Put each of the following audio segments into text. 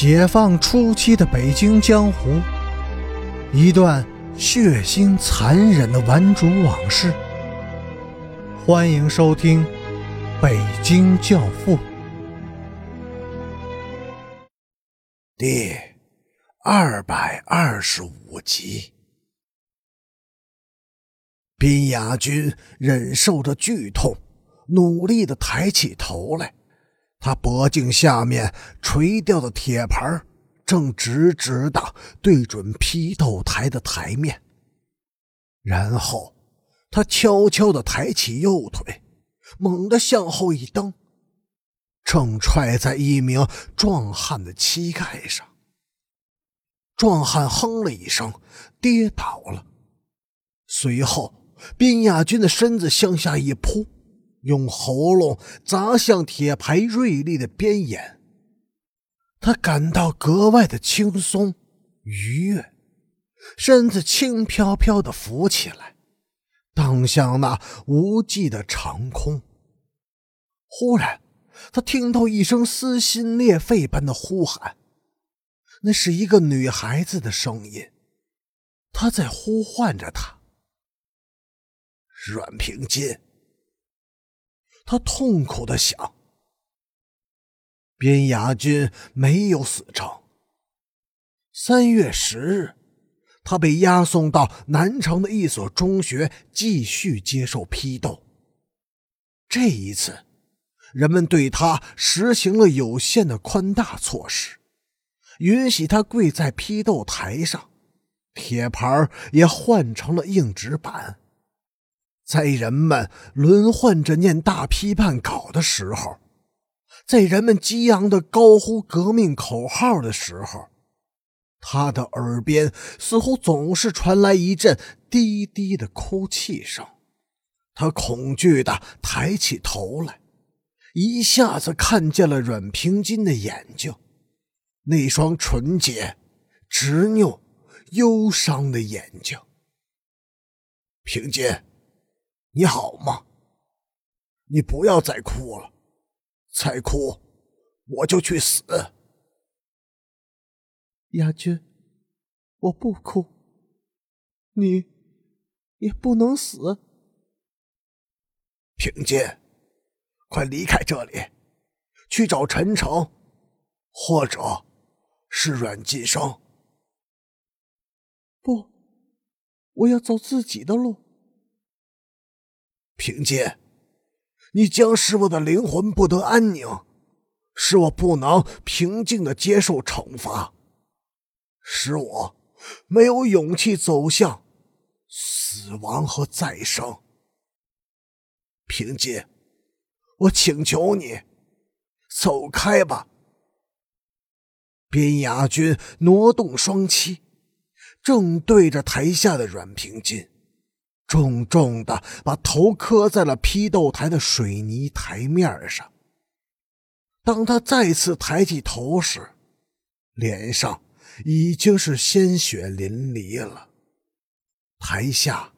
解放初期的北京江湖，一段血腥残忍的顽主往事。欢迎收听《北京教父》第二百二十五集。边雅君忍受着剧痛，努力的抬起头来。他脖颈下面垂掉的铁盘，正直直的对准批斗台的台面。然后，他悄悄的抬起右腿，猛地向后一蹬，正踹在一名壮汉的膝盖上。壮汉哼了一声，跌倒了。随后，宾亚军的身子向下一扑。用喉咙砸向铁牌锐利的边沿，他感到格外的轻松愉悦，身子轻飘飘的浮起来，荡向那无际的长空。忽然，他听到一声撕心裂肺般的呼喊，那是一个女孩子的声音，她在呼唤着他，阮平金。他痛苦的想：边雅军没有死成。三月十日，他被押送到南城的一所中学继续接受批斗。这一次，人们对他实行了有限的宽大措施，允许他跪在批斗台上，铁盘也换成了硬纸板。在人们轮换着念大批判稿的时候，在人们激昂的高呼革命口号的时候，他的耳边似乎总是传来一阵低低的哭泣声。他恐惧地抬起头来，一下子看见了阮平金的眼睛，那双纯洁、执拗、忧伤的眼睛。平金。你好吗？你不要再哭了，再哭我就去死。亚军，我不哭，你也不能死。平金，快离开这里，去找陈诚，或者是阮晋生。不，我要走自己的路。平金，你将使我的灵魂不得安宁，使我不能平静的接受惩罚，使我没有勇气走向死亡和再生。平金，我请求你走开吧。边雅军挪动双膝，正对着台下的阮平金。重重的把头磕在了批斗台的水泥台面上。当他再次抬起头时，脸上已经是鲜血淋漓了。台下，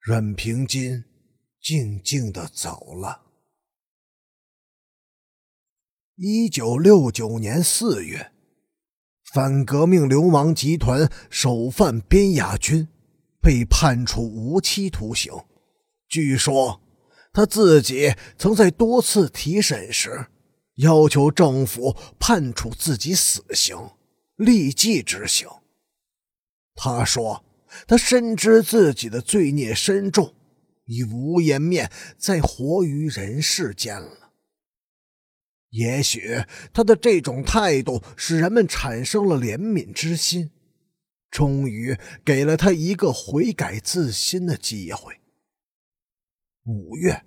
阮平金静静的走了。一九六九年四月，反革命流氓集团首犯边亚军。被判处无期徒刑。据说，他自己曾在多次提审时要求政府判处自己死刑，立即执行。他说，他深知自己的罪孽深重，已无颜面再活于人世间了。也许他的这种态度使人们产生了怜悯之心。终于给了他一个悔改自新的机会。五月，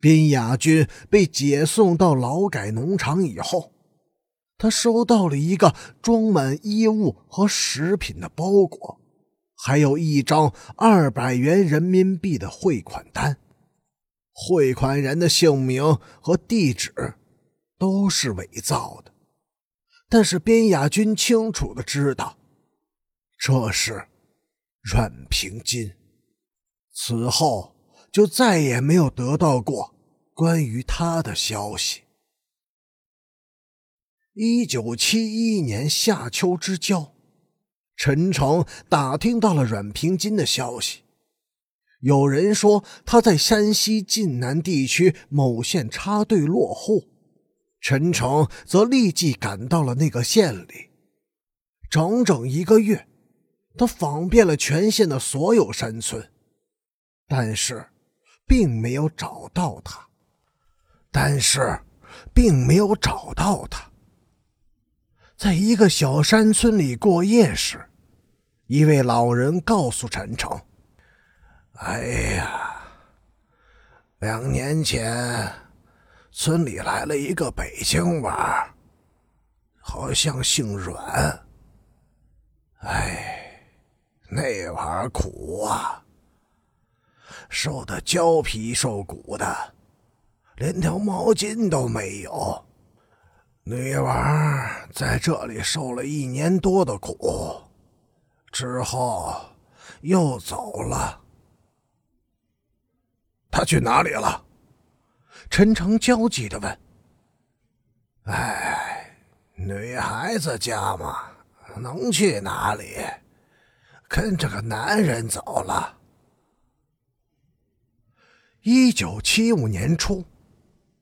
边雅军被解送到劳改农场以后，他收到了一个装满衣物和食品的包裹，还有一张二百元人民币的汇款单。汇款人的姓名和地址都是伪造的，但是边雅军清楚的知道。这是阮平金，此后就再也没有得到过关于他的消息。一九七一年夏秋之交，陈诚打听到了阮平金的消息。有人说他在山西晋南地区某县插队落户，陈诚则立即赶到了那个县里。整整一个月，他访遍了全县的所有山村，但是并没有找到他。但是，并没有找到他。在一个小山村里过夜时，一位老人告诉陈诚：“哎呀，两年前村里来了一个北京娃，好像姓阮。哎，那娃苦啊，瘦的焦皮瘦骨的，连条毛巾都没有。”女娃在这里受了一年多的苦，之后又走了。他去哪里了？陈诚焦急的问。哎，女孩子家嘛，能去哪里？跟着个男人走了。一九七五年初。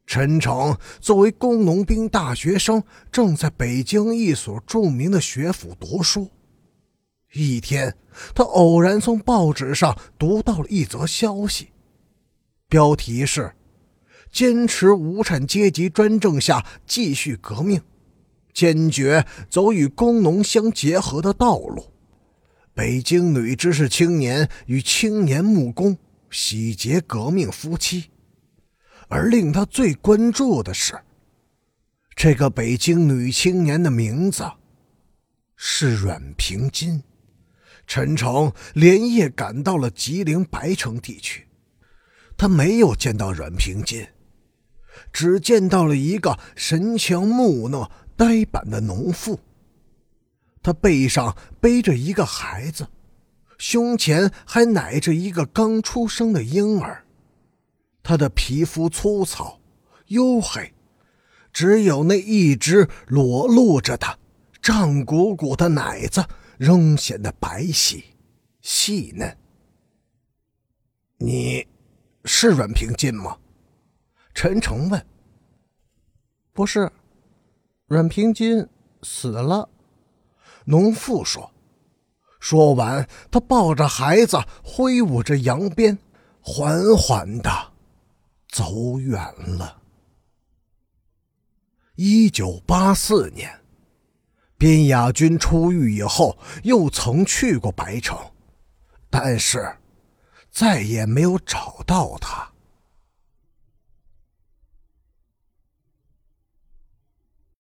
陈诚作为工农兵大学生，正在北京一所著名的学府读书。一天，他偶然从报纸上读到了一则消息，标题是“坚持无产阶级专政下继续革命，坚决走与工农相结合的道路”。北京女知识青年与青年木工洗劫革命夫妻。而令他最关注的是，这个北京女青年的名字是阮平金。陈诚连夜赶到了吉林白城地区，他没有见到阮平金，只见到了一个神情木讷、呆板的农妇。他背上背着一个孩子，胸前还奶着一个刚出生的婴儿。他的皮肤粗糙、黝黑，只有那一只裸露着的、胀鼓鼓的奶子仍显得白皙、细嫩。你是阮平金吗？陈诚问。不是，阮平金死了。农妇说。说完，他抱着孩子，挥舞着扬鞭，缓缓的。走远了。一九八四年，边雅军出狱以后，又曾去过白城，但是再也没有找到他。